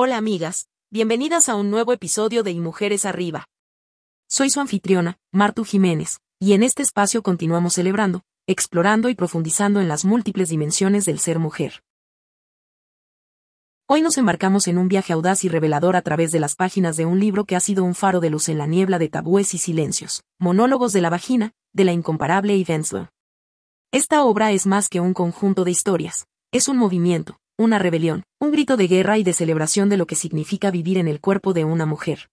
Hola amigas, bienvenidas a un nuevo episodio de Y Mujeres Arriba. Soy su anfitriona, Martu Jiménez, y en este espacio continuamos celebrando, explorando y profundizando en las múltiples dimensiones del ser mujer. Hoy nos embarcamos en un viaje audaz y revelador a través de las páginas de un libro que ha sido un faro de luz en la niebla de tabúes y silencios, Monólogos de la Vagina, de la incomparable Eve Esta obra es más que un conjunto de historias, es un movimiento, una rebelión, un grito de guerra y de celebración de lo que significa vivir en el cuerpo de una mujer.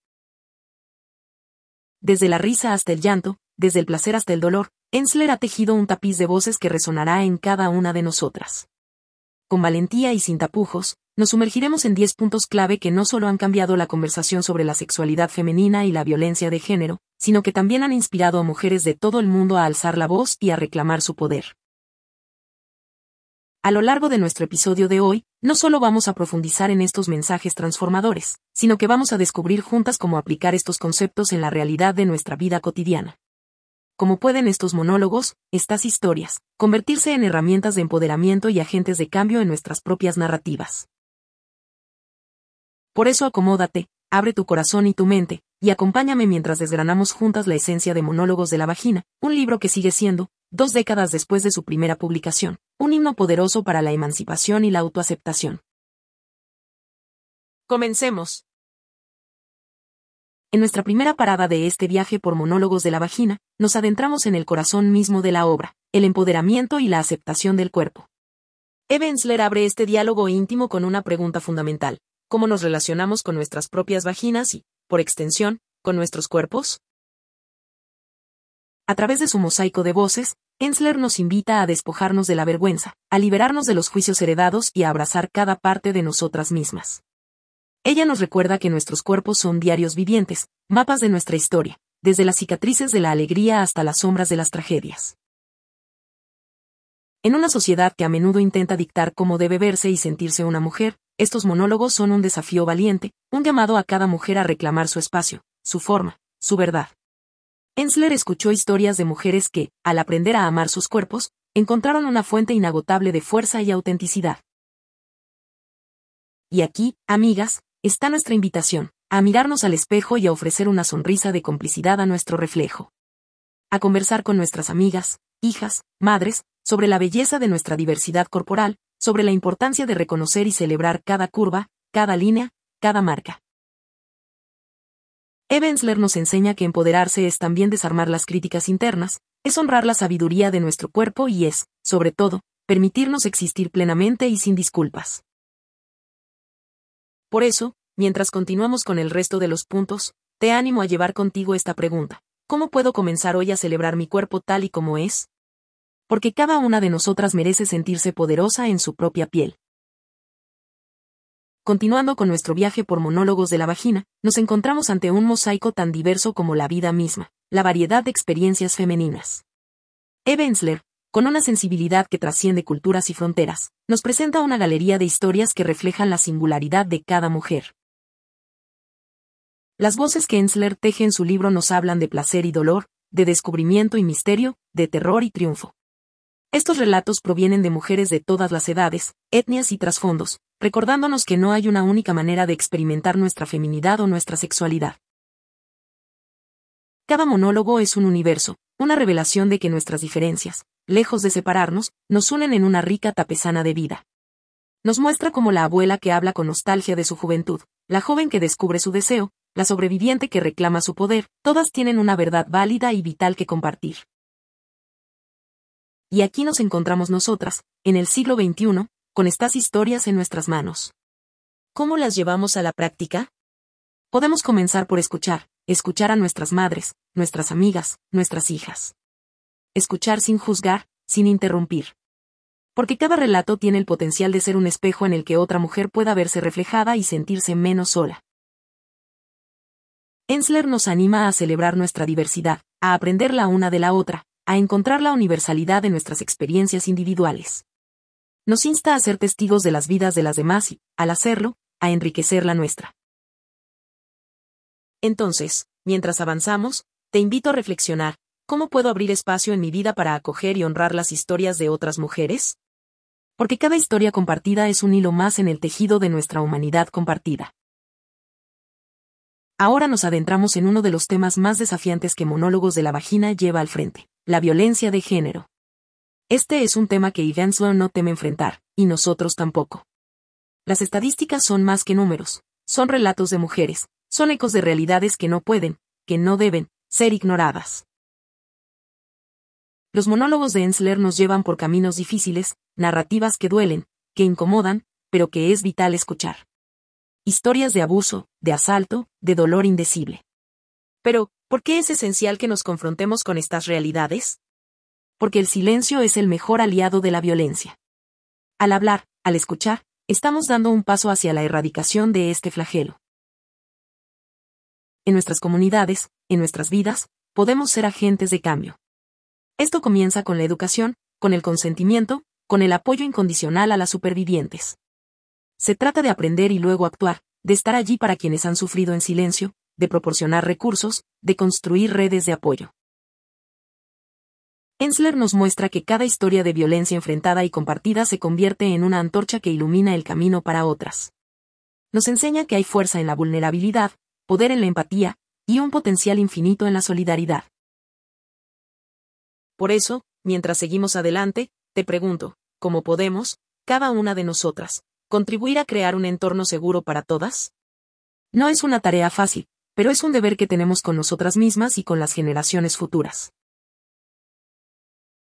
Desde la risa hasta el llanto, desde el placer hasta el dolor, Ensler ha tejido un tapiz de voces que resonará en cada una de nosotras. Con valentía y sin tapujos, nos sumergiremos en 10 puntos clave que no solo han cambiado la conversación sobre la sexualidad femenina y la violencia de género, sino que también han inspirado a mujeres de todo el mundo a alzar la voz y a reclamar su poder. A lo largo de nuestro episodio de hoy, no solo vamos a profundizar en estos mensajes transformadores, sino que vamos a descubrir juntas cómo aplicar estos conceptos en la realidad de nuestra vida cotidiana. Cómo pueden estos monólogos, estas historias, convertirse en herramientas de empoderamiento y agentes de cambio en nuestras propias narrativas. Por eso acomódate, abre tu corazón y tu mente, y acompáñame mientras desgranamos juntas la esencia de Monólogos de la Vagina, un libro que sigue siendo, dos décadas después de su primera publicación, un himno poderoso para la emancipación y la autoaceptación. Comencemos. En nuestra primera parada de este viaje por monólogos de la vagina, nos adentramos en el corazón mismo de la obra, el empoderamiento y la aceptación del cuerpo. Evensler abre este diálogo íntimo con una pregunta fundamental, ¿cómo nos relacionamos con nuestras propias vaginas y, por extensión, con nuestros cuerpos? A través de su mosaico de voces, Ensler nos invita a despojarnos de la vergüenza, a liberarnos de los juicios heredados y a abrazar cada parte de nosotras mismas. Ella nos recuerda que nuestros cuerpos son diarios vivientes, mapas de nuestra historia, desde las cicatrices de la alegría hasta las sombras de las tragedias. En una sociedad que a menudo intenta dictar cómo debe verse y sentirse una mujer, estos monólogos son un desafío valiente, un llamado a cada mujer a reclamar su espacio, su forma, su verdad. Ensler escuchó historias de mujeres que, al aprender a amar sus cuerpos, encontraron una fuente inagotable de fuerza y autenticidad. Y aquí, amigas, está nuestra invitación, a mirarnos al espejo y a ofrecer una sonrisa de complicidad a nuestro reflejo. A conversar con nuestras amigas, hijas, madres, sobre la belleza de nuestra diversidad corporal, sobre la importancia de reconocer y celebrar cada curva, cada línea, cada marca. Evensler nos enseña que empoderarse es también desarmar las críticas internas, es honrar la sabiduría de nuestro cuerpo y es, sobre todo, permitirnos existir plenamente y sin disculpas. Por eso, mientras continuamos con el resto de los puntos, te animo a llevar contigo esta pregunta. ¿Cómo puedo comenzar hoy a celebrar mi cuerpo tal y como es? Porque cada una de nosotras merece sentirse poderosa en su propia piel. Continuando con nuestro viaje por monólogos de la vagina, nos encontramos ante un mosaico tan diverso como la vida misma, la variedad de experiencias femeninas. Eve Ensler, con una sensibilidad que trasciende culturas y fronteras, nos presenta una galería de historias que reflejan la singularidad de cada mujer. Las voces que Ensler teje en su libro nos hablan de placer y dolor, de descubrimiento y misterio, de terror y triunfo. Estos relatos provienen de mujeres de todas las edades, etnias y trasfondos, recordándonos que no hay una única manera de experimentar nuestra feminidad o nuestra sexualidad. Cada monólogo es un universo, una revelación de que nuestras diferencias, lejos de separarnos, nos unen en una rica tapesana de vida. Nos muestra como la abuela que habla con nostalgia de su juventud, la joven que descubre su deseo, la sobreviviente que reclama su poder, todas tienen una verdad válida y vital que compartir. Y aquí nos encontramos nosotras, en el siglo XXI, con estas historias en nuestras manos. ¿Cómo las llevamos a la práctica? Podemos comenzar por escuchar, escuchar a nuestras madres, nuestras amigas, nuestras hijas. Escuchar sin juzgar, sin interrumpir. Porque cada relato tiene el potencial de ser un espejo en el que otra mujer pueda verse reflejada y sentirse menos sola. Ensler nos anima a celebrar nuestra diversidad, a aprender la una de la otra, a encontrar la universalidad de nuestras experiencias individuales. Nos insta a ser testigos de las vidas de las demás y, al hacerlo, a enriquecer la nuestra. Entonces, mientras avanzamos, te invito a reflexionar, ¿cómo puedo abrir espacio en mi vida para acoger y honrar las historias de otras mujeres? Porque cada historia compartida es un hilo más en el tejido de nuestra humanidad compartida. Ahora nos adentramos en uno de los temas más desafiantes que Monólogos de la Vagina lleva al frente, la violencia de género. Este es un tema que Evanslow no teme enfrentar, y nosotros tampoco. Las estadísticas son más que números, son relatos de mujeres, son ecos de realidades que no pueden, que no deben, ser ignoradas. Los monólogos de Ensler nos llevan por caminos difíciles, narrativas que duelen, que incomodan, pero que es vital escuchar. Historias de abuso, de asalto, de dolor indecible. Pero, ¿por qué es esencial que nos confrontemos con estas realidades? Porque el silencio es el mejor aliado de la violencia. Al hablar, al escuchar, estamos dando un paso hacia la erradicación de este flagelo. En nuestras comunidades, en nuestras vidas, podemos ser agentes de cambio. Esto comienza con la educación, con el consentimiento, con el apoyo incondicional a las supervivientes. Se trata de aprender y luego actuar, de estar allí para quienes han sufrido en silencio, de proporcionar recursos, de construir redes de apoyo. Ensler nos muestra que cada historia de violencia enfrentada y compartida se convierte en una antorcha que ilumina el camino para otras. Nos enseña que hay fuerza en la vulnerabilidad, poder en la empatía, y un potencial infinito en la solidaridad. Por eso, mientras seguimos adelante, te pregunto, ¿cómo podemos, cada una de nosotras, contribuir a crear un entorno seguro para todas? No es una tarea fácil, pero es un deber que tenemos con nosotras mismas y con las generaciones futuras.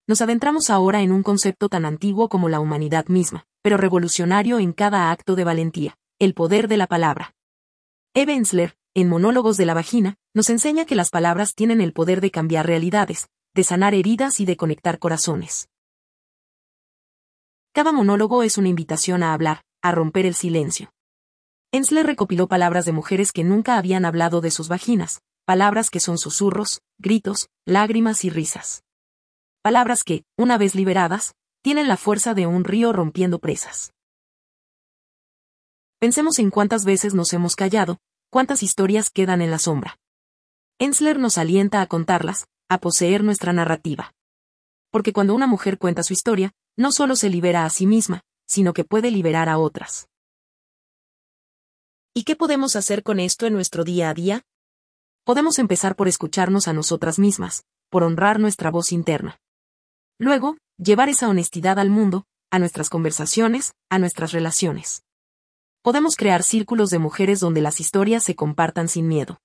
Nos adentramos ahora en un concepto tan antiguo como la humanidad misma, pero revolucionario en cada acto de valentía, el poder de la palabra. Eve Ensler, en Monólogos de la Vagina, nos enseña que las palabras tienen el poder de cambiar realidades, de sanar heridas y de conectar corazones. Cada monólogo es una invitación a hablar, a romper el silencio. Ensler recopiló palabras de mujeres que nunca habían hablado de sus vaginas, palabras que son susurros, gritos, lágrimas y risas palabras que, una vez liberadas, tienen la fuerza de un río rompiendo presas. Pensemos en cuántas veces nos hemos callado, cuántas historias quedan en la sombra. Ensler nos alienta a contarlas, a poseer nuestra narrativa. Porque cuando una mujer cuenta su historia, no solo se libera a sí misma, sino que puede liberar a otras. ¿Y qué podemos hacer con esto en nuestro día a día? Podemos empezar por escucharnos a nosotras mismas, por honrar nuestra voz interna. Luego, llevar esa honestidad al mundo, a nuestras conversaciones, a nuestras relaciones. Podemos crear círculos de mujeres donde las historias se compartan sin miedo.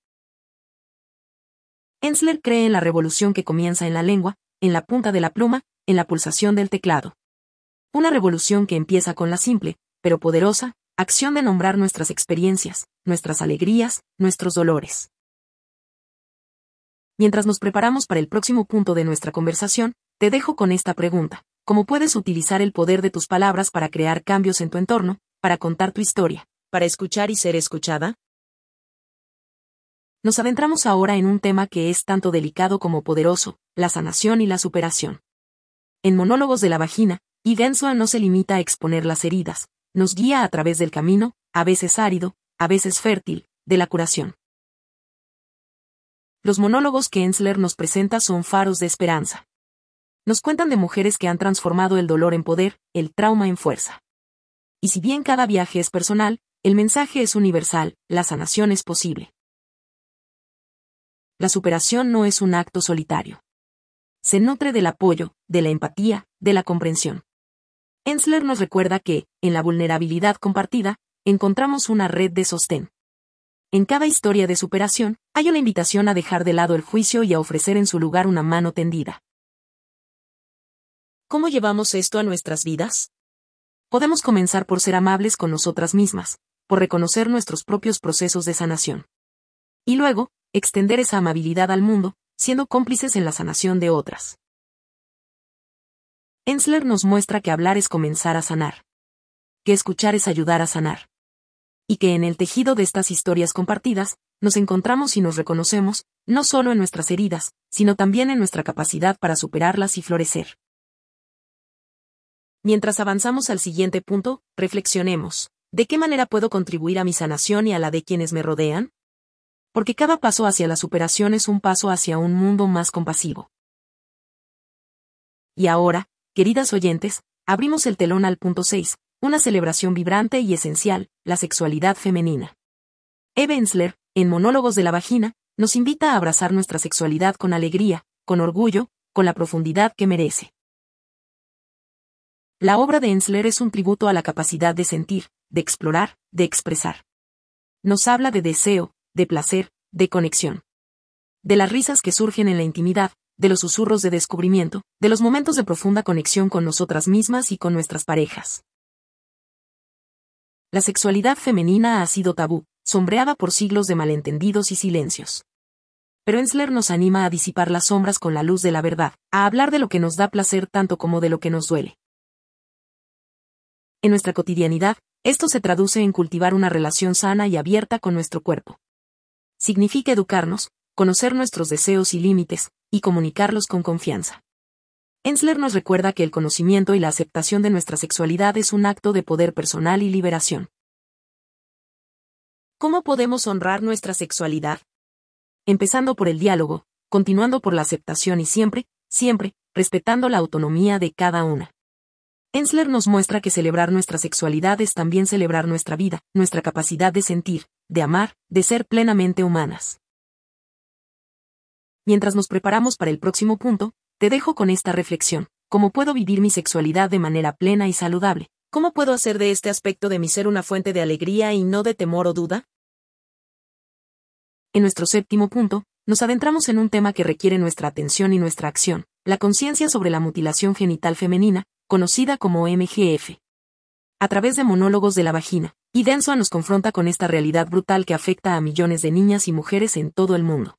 Ensler cree en la revolución que comienza en la lengua, en la punta de la pluma, en la pulsación del teclado. Una revolución que empieza con la simple, pero poderosa, acción de nombrar nuestras experiencias, nuestras alegrías, nuestros dolores. Mientras nos preparamos para el próximo punto de nuestra conversación, te dejo con esta pregunta. ¿Cómo puedes utilizar el poder de tus palabras para crear cambios en tu entorno, para contar tu historia, para escuchar y ser escuchada? Nos adentramos ahora en un tema que es tanto delicado como poderoso, la sanación y la superación. En Monólogos de la Vagina, Ivensua no se limita a exponer las heridas, nos guía a través del camino, a veces árido, a veces fértil, de la curación. Los monólogos que Ensler nos presenta son faros de esperanza. Nos cuentan de mujeres que han transformado el dolor en poder, el trauma en fuerza. Y si bien cada viaje es personal, el mensaje es universal, la sanación es posible. La superación no es un acto solitario. Se nutre del apoyo, de la empatía, de la comprensión. Ensler nos recuerda que, en la vulnerabilidad compartida, encontramos una red de sostén. En cada historia de superación, hay una invitación a dejar de lado el juicio y a ofrecer en su lugar una mano tendida. ¿Cómo llevamos esto a nuestras vidas? Podemos comenzar por ser amables con nosotras mismas, por reconocer nuestros propios procesos de sanación. Y luego, extender esa amabilidad al mundo, siendo cómplices en la sanación de otras. Ensler nos muestra que hablar es comenzar a sanar. Que escuchar es ayudar a sanar. Y que en el tejido de estas historias compartidas, nos encontramos y nos reconocemos, no solo en nuestras heridas, sino también en nuestra capacidad para superarlas y florecer. Mientras avanzamos al siguiente punto, reflexionemos. ¿De qué manera puedo contribuir a mi sanación y a la de quienes me rodean? Porque cada paso hacia la superación es un paso hacia un mundo más compasivo. Y ahora, queridas oyentes, abrimos el telón al punto 6, una celebración vibrante y esencial, la sexualidad femenina. Eve Ensler, en Monólogos de la Vagina, nos invita a abrazar nuestra sexualidad con alegría, con orgullo, con la profundidad que merece. La obra de Ensler es un tributo a la capacidad de sentir, de explorar, de expresar. Nos habla de deseo, de placer, de conexión. De las risas que surgen en la intimidad, de los susurros de descubrimiento, de los momentos de profunda conexión con nosotras mismas y con nuestras parejas. La sexualidad femenina ha sido tabú, sombreada por siglos de malentendidos y silencios. Pero Ensler nos anima a disipar las sombras con la luz de la verdad, a hablar de lo que nos da placer tanto como de lo que nos duele. En nuestra cotidianidad, esto se traduce en cultivar una relación sana y abierta con nuestro cuerpo. Significa educarnos, conocer nuestros deseos y límites, y comunicarlos con confianza. Ensler nos recuerda que el conocimiento y la aceptación de nuestra sexualidad es un acto de poder personal y liberación. ¿Cómo podemos honrar nuestra sexualidad? Empezando por el diálogo, continuando por la aceptación y siempre, siempre, respetando la autonomía de cada una. Ensler nos muestra que celebrar nuestra sexualidad es también celebrar nuestra vida, nuestra capacidad de sentir, de amar, de ser plenamente humanas. Mientras nos preparamos para el próximo punto, te dejo con esta reflexión. ¿Cómo puedo vivir mi sexualidad de manera plena y saludable? ¿Cómo puedo hacer de este aspecto de mi ser una fuente de alegría y no de temor o duda? En nuestro séptimo punto, nos adentramos en un tema que requiere nuestra atención y nuestra acción, la conciencia sobre la mutilación genital femenina, conocida como MGF. A través de monólogos de la vagina, y Denso nos confronta con esta realidad brutal que afecta a millones de niñas y mujeres en todo el mundo.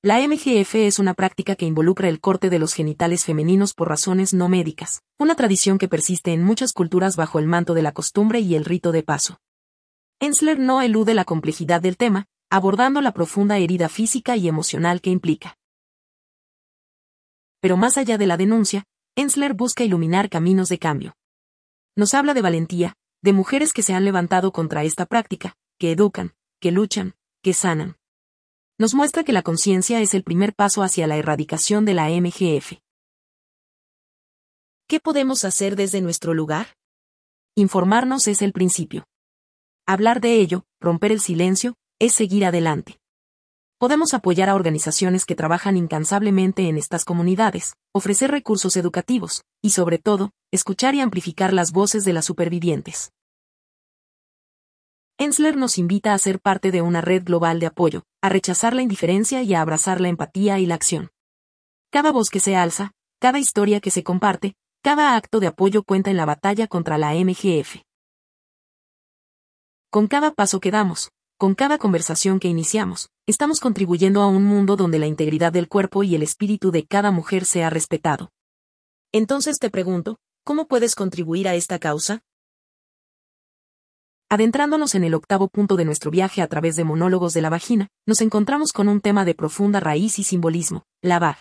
La MGF es una práctica que involucra el corte de los genitales femeninos por razones no médicas, una tradición que persiste en muchas culturas bajo el manto de la costumbre y el rito de paso. Ensler no elude la complejidad del tema, abordando la profunda herida física y emocional que implica. Pero más allá de la denuncia, Ensler busca iluminar caminos de cambio. Nos habla de valentía, de mujeres que se han levantado contra esta práctica, que educan, que luchan, que sanan. Nos muestra que la conciencia es el primer paso hacia la erradicación de la MGF. ¿Qué podemos hacer desde nuestro lugar? Informarnos es el principio. Hablar de ello, romper el silencio, es seguir adelante podemos apoyar a organizaciones que trabajan incansablemente en estas comunidades, ofrecer recursos educativos, y sobre todo, escuchar y amplificar las voces de las supervivientes. Ensler nos invita a ser parte de una red global de apoyo, a rechazar la indiferencia y a abrazar la empatía y la acción. Cada voz que se alza, cada historia que se comparte, cada acto de apoyo cuenta en la batalla contra la MGF. Con cada paso que damos, con cada conversación que iniciamos, estamos contribuyendo a un mundo donde la integridad del cuerpo y el espíritu de cada mujer sea respetado. Entonces te pregunto, ¿cómo puedes contribuir a esta causa? Adentrándonos en el octavo punto de nuestro viaje a través de monólogos de la vagina, nos encontramos con un tema de profunda raíz y simbolismo, lavar.